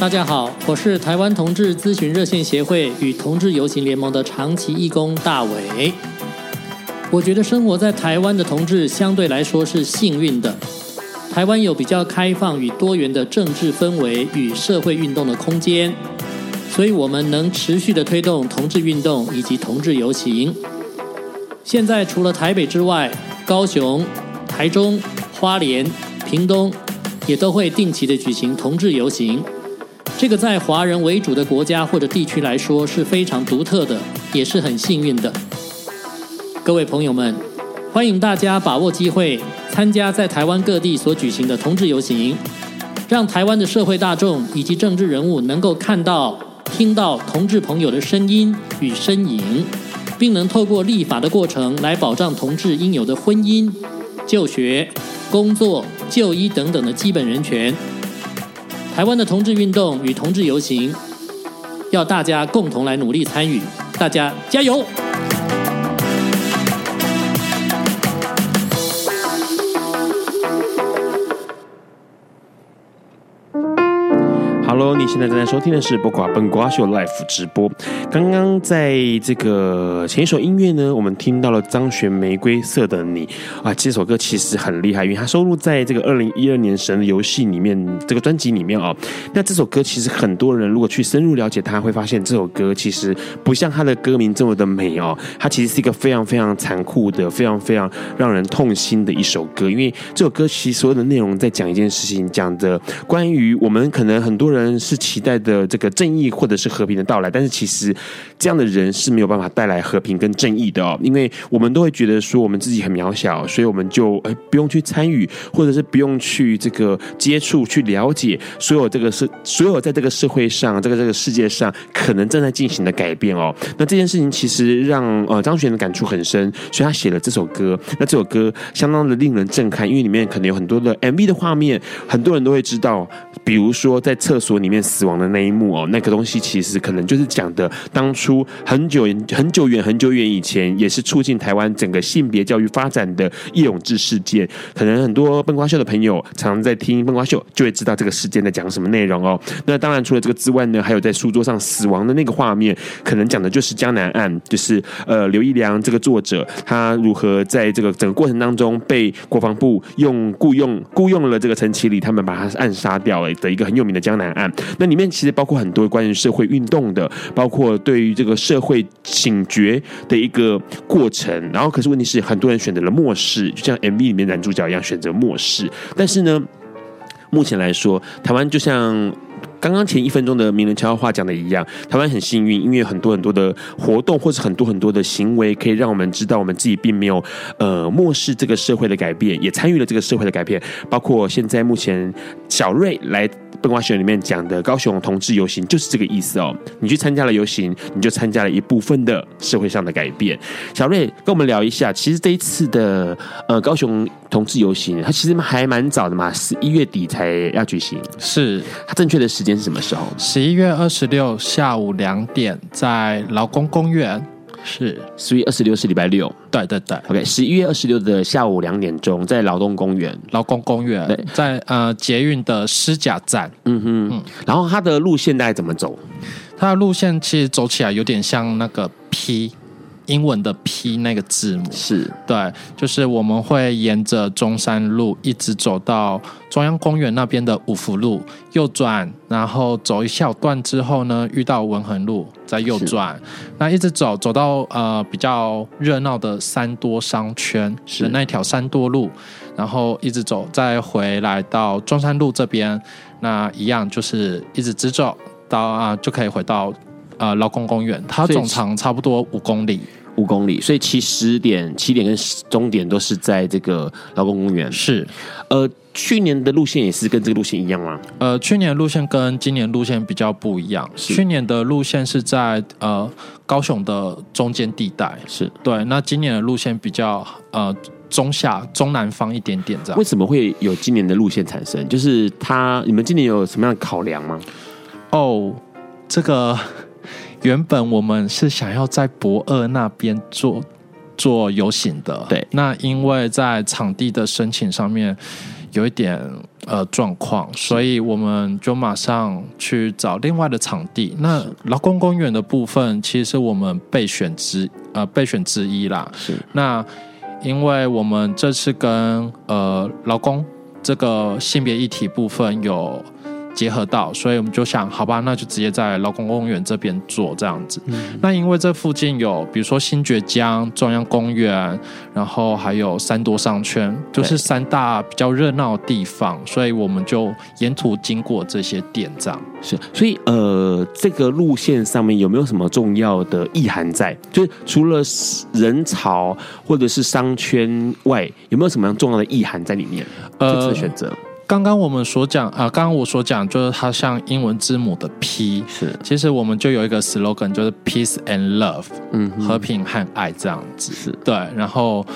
大家好，我是台湾同志咨询热线协会与同志游行联盟的长期义工大伟。我觉得生活在台湾的同志相对来说是幸运的，台湾有比较开放与多元的政治氛围与社会运动的空间，所以我们能持续的推动同志运动以及同志游行。现在除了台北之外，高雄、台中、花莲、屏东。也都会定期的举行同志游行。这个在华人为主的国家或者地区来说是非常独特的，也是很幸运的。各位朋友们，欢迎大家把握机会参加在台湾各地所举行的同志游行，让台湾的社会大众以及政治人物能够看到、听到同志朋友的声音与身影，并能透过立法的过程来保障同志应有的婚姻、就学、工作、就医等等的基本人权。台湾的同志运动与同志游行，要大家共同来努力参与，大家加油！你现在正在收听的是《不瓜笨瓜秀》Live 直播。刚刚在这个前一首音乐呢，我们听到了张悬《玫瑰色的你》啊，这首歌其实很厉害，因为它收录在这个二零一二年《神的游戏》里面这个专辑里面啊。那这首歌其实很多人如果去深入了解它，会发现这首歌其实不像它的歌名这么的美哦，它其实是一个非常非常残酷的、非常非常让人痛心的一首歌。因为这首歌其实所有的内容在讲一件事情，讲的关于我们可能很多人。是期待的这个正义或者是和平的到来，但是其实这样的人是没有办法带来和平跟正义的哦，因为我们都会觉得说我们自己很渺小，所以我们就哎不用去参与，或者是不用去这个接触去了解所有这个是所有在这个社会上这个这个世界上可能正在进行的改变哦。那这件事情其实让呃张悬的感触很深，所以他写了这首歌。那这首歌相当的令人震撼，因为里面可能有很多的 MV 的画面，很多人都会知道，比如说在厕所里面死亡的那一幕哦，那个东西其实可能就是讲的当初很久很久远很久远以前，也是促进台湾整个性别教育发展的义勇志事件。可能很多笨瓜秀的朋友常常在听笨瓜秀，就会知道这个事件在讲什么内容哦。那当然除了这个之外呢，还有在书桌上死亡的那个画面，可能讲的就是江南案，就是呃刘义良这个作者他如何在这个整个过程当中被国防部用雇佣雇佣了这个陈其礼，他们把他暗杀掉了的一个很有名的江南案。那里面其实包括很多关于社会运动的，包括对于这个社会醒觉的一个过程。然后，可是问题是，很多人选择了漠视，就像 MV 里面男主角一样选择漠视。但是呢，目前来说，台湾就像。刚刚前一分钟的名人悄悄话讲的一样，台湾很幸运，因为很多很多的活动或是很多很多的行为，可以让我们知道我们自己并没有呃漠视这个社会的改变，也参与了这个社会的改变。包括现在目前小瑞来笨瓜秀里面讲的高雄同志游行，就是这个意思哦。你去参加了游行，你就参加了一部分的社会上的改变。小瑞跟我们聊一下，其实这一次的呃高雄同志游行，它其实还蛮早的嘛，十一月底才要举行，是它正确的时间。是什么时候？十一月二十六下午两点，在劳工公园。是十一月二十六是礼拜六。对对对。OK，十一月二十六的下午两点钟，在劳动公园。劳工公园。对，在呃捷运的施甲站。嗯哼。嗯。然后它的路线大概怎么走？它的路线其实走起来有点像那个 P。英文的 P 那个字母。是。对，就是我们会沿着中山路一直走到中央公园那边的五福路，右转，然后走一小段之后呢，遇到文恒路，再右转，那一直走走到呃比较热闹的三多商圈是。那条三多路，然后一直走，再回来到中山路这边，那一样就是一直直走到啊就可以回到呃劳工公园，它总长差不多五公里。五公里，所以起始点、起点跟终点都是在这个劳工公园。是，呃，去年的路线也是跟这个路线一样吗？呃，去年的路线跟今年路线比较不一样。去年的路线是在呃高雄的中间地带，是对。那今年的路线比较呃中下中南方一点点这样。为什么会有今年的路线产生？就是它，你们今年有什么样的考量吗？哦，这个。原本我们是想要在博二那边做做游行的，对。那因为在场地的申请上面有一点呃状况，所以我们就马上去找另外的场地。那劳工公园的部分其实是我们备选之呃备选之一啦。是。那因为我们这次跟呃劳工这个性别议题部分有结合到，所以我们就想，好吧，那就直接在劳工公园这边做这样子。嗯、那因为这附近有，比如说新崛江、中央公园，然后还有三多商圈，就是三大比较热闹的地方，所以我们就沿途经过这些店，这样是。所以呃，这个路线上面有没有什么重要的意涵在？就是除了人潮或者是商圈外，有没有什么样重要的意涵在里面？呃，这次选择。刚刚我们所讲啊，刚刚我所讲就是它像英文字母的 P，是，其实我们就有一个 slogan，就是 Peace and Love，嗯，和平和爱这样子，是。对，然后。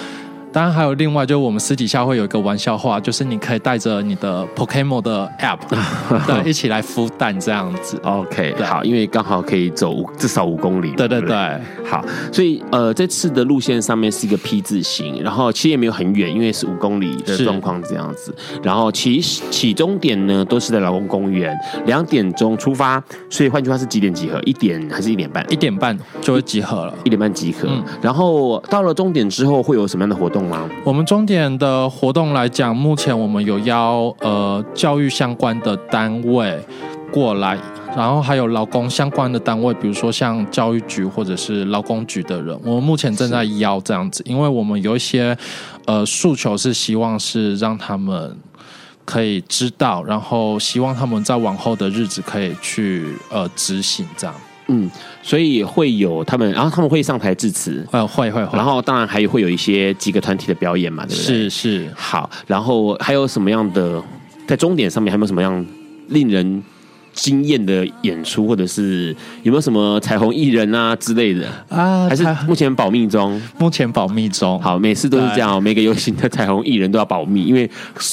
当然还有另外，就是我们私底下会有一个玩笑话，就是你可以带着你的 Pokemon 的 App，对，一起来孵蛋这样子。OK，好，因为刚好可以走至少五公里。对对对，好，所以呃，这次的路线上面是一个 P 字形，然后其实也没有很远，因为是五公里的状况这样子。然后起起终点呢都是在劳工公园，两点钟出发，所以换句话是几点集合？一点还是一点半？一点半就会集合了，一点半集合。嗯、然后到了终点之后会有什么样的活动？我们终点的活动来讲，目前我们有邀呃教育相关的单位过来，然后还有劳工相关的单位，比如说像教育局或者是劳工局的人，我们目前正在邀这样子，因为我们有一些呃诉求是希望是让他们可以知道，然后希望他们在往后的日子可以去呃执行这样。嗯，所以会有他们，然后他们会上台致辞，呃，会会会，然后当然还会有一些几个团体的表演嘛，对不对？是是，好，然后还有什么样的，在终点上面还有没有什么样令人惊艳的演出，或者是有没有什么彩虹艺人啊之类的啊？还是目前保密中？目前保密中。好，每次都是这样，对每个游行的彩虹艺人都要保密，因为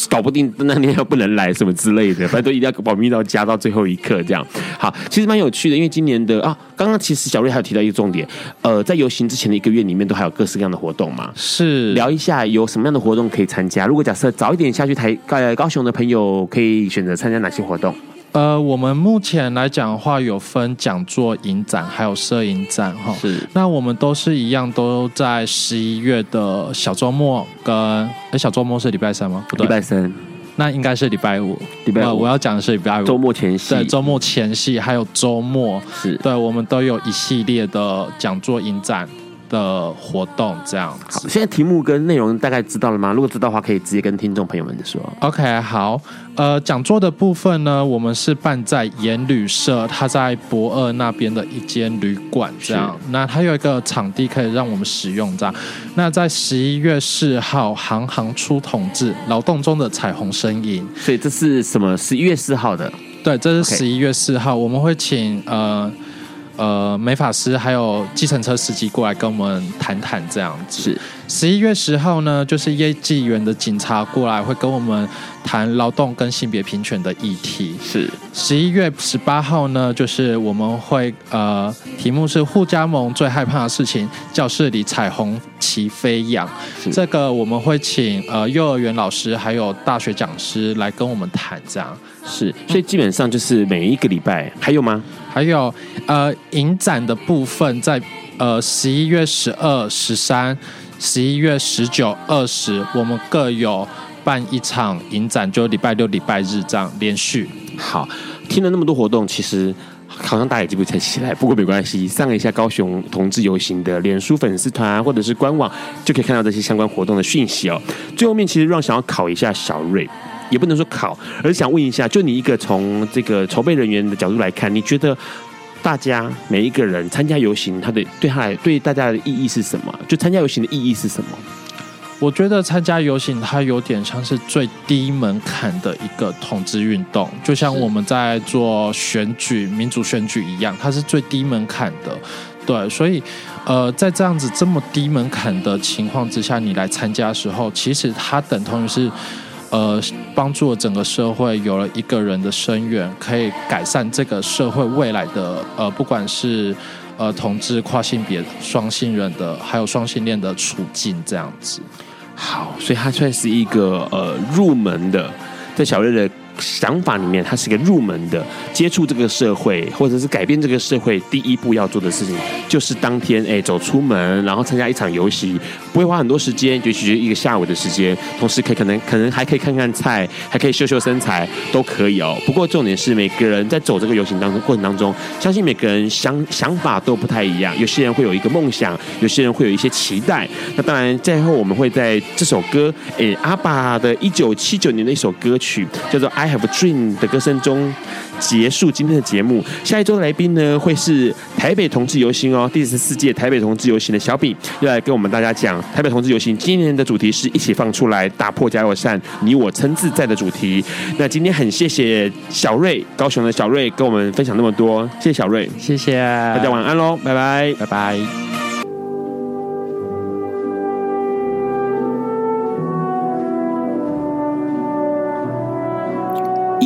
搞不定那天又不能来什么之类的，反正都一定要保密到加到最后一刻这样。好，其实蛮有趣的，因为今年的啊，刚刚其实小瑞还有提到一个重点，呃，在游行之前的一个月里面，都还有各式各样的活动嘛。是，聊一下有什么样的活动可以参加？如果假设早一点下去台高高雄的朋友，可以选择参加哪些活动？呃，我们目前来讲的话，有分讲座、影展，还有摄影展哈。是，那我们都是一样，都在十一月的小周末跟诶小周末是礼拜三吗？不对，礼拜三，那应该是礼拜五。礼拜五，我要讲的是礼拜五，周末前夕。对，周末前夕还有周末，是对，我们都有一系列的讲座、影展。的活动这样子。好，现在题目跟内容大概知道了吗？如果知道的话，可以直接跟听众朋友们说。OK，好，呃，讲座的部分呢，我们是办在盐旅社，它在博二那边的一间旅馆，这样。那它有一个场地可以让我们使用，这样。那在十一月四号，行行出同志，劳动中的彩虹身影。所以这是什么？十一月四号的？对，这是十一月四号，Okay 我们会请呃。呃，美法师还有计程车司机过来跟我们谈谈这样子。是十一月十号呢，就是业绩员的警察过来会跟我们谈劳动跟性别平权的议题。是十一月十八号呢，就是我们会呃，题目是互加盟最害怕的事情，教室里彩虹旗飞扬。是这个我们会请呃幼儿园老师还有大学讲师来跟我们谈这样。是，所以基本上就是每一个礼拜还有吗？还有呃，影展的部分在呃十一月十二、十三、十一月十九、二十，我们各有办一场影展，就礼拜六、礼拜日这样连续。好，听了那么多活动，其实好像大家也记不太起来，不过没关系，上一下高雄同志游行的脸书粉丝团或者是官网，就可以看到这些相关活动的讯息哦。最后面其实让想要考一下小瑞。也不能说考，而是想问一下，就你一个从这个筹备人员的角度来看，你觉得大家每一个人参加游行，他的对他来对大家的意义是什么？就参加游行的意义是什么？我觉得参加游行，它有点像是最低门槛的一个统治运动，就像我们在做选举、民主选举一样，它是最低门槛的。对，所以呃，在这样子这么低门槛的情况之下，你来参加的时候，其实它等同于是。呃，帮助整个社会有了一个人的声援，可以改善这个社会未来的呃，不管是呃同志、跨性别、双性人的，还有双性恋的处境这样子。好，所以它算是一个呃入门的，对小瑞的想法里面，它是一个入门的接触这个社会，或者是改变这个社会第一步要做的事情，就是当天哎走出门，然后参加一场游戏，不会花很多时间，就取决一个下午的时间，同时可以可能可能还可以看看菜，还可以秀秀身材，都可以哦。不过重点是每个人在走这个游行当中过程当中，相信每个人想想法都不太一样，有些人会有一个梦想，有些人会有一些期待。那当然，最后我们会在这首歌，哎，阿爸的一九七九年的一首歌曲叫做《I Have a Dream》的歌声中结束今天的节目。下一周的来宾呢，会是台北同志游行哦，第十四届台北同志游行的小饼，又来跟我们大家讲台北同志游行今年的主题是一起放出来，打破假友善，你我称自在的主题。那今天很谢谢小瑞，高雄的小瑞跟我们分享那么多，谢谢小瑞，谢谢大家晚安喽，拜拜，拜拜。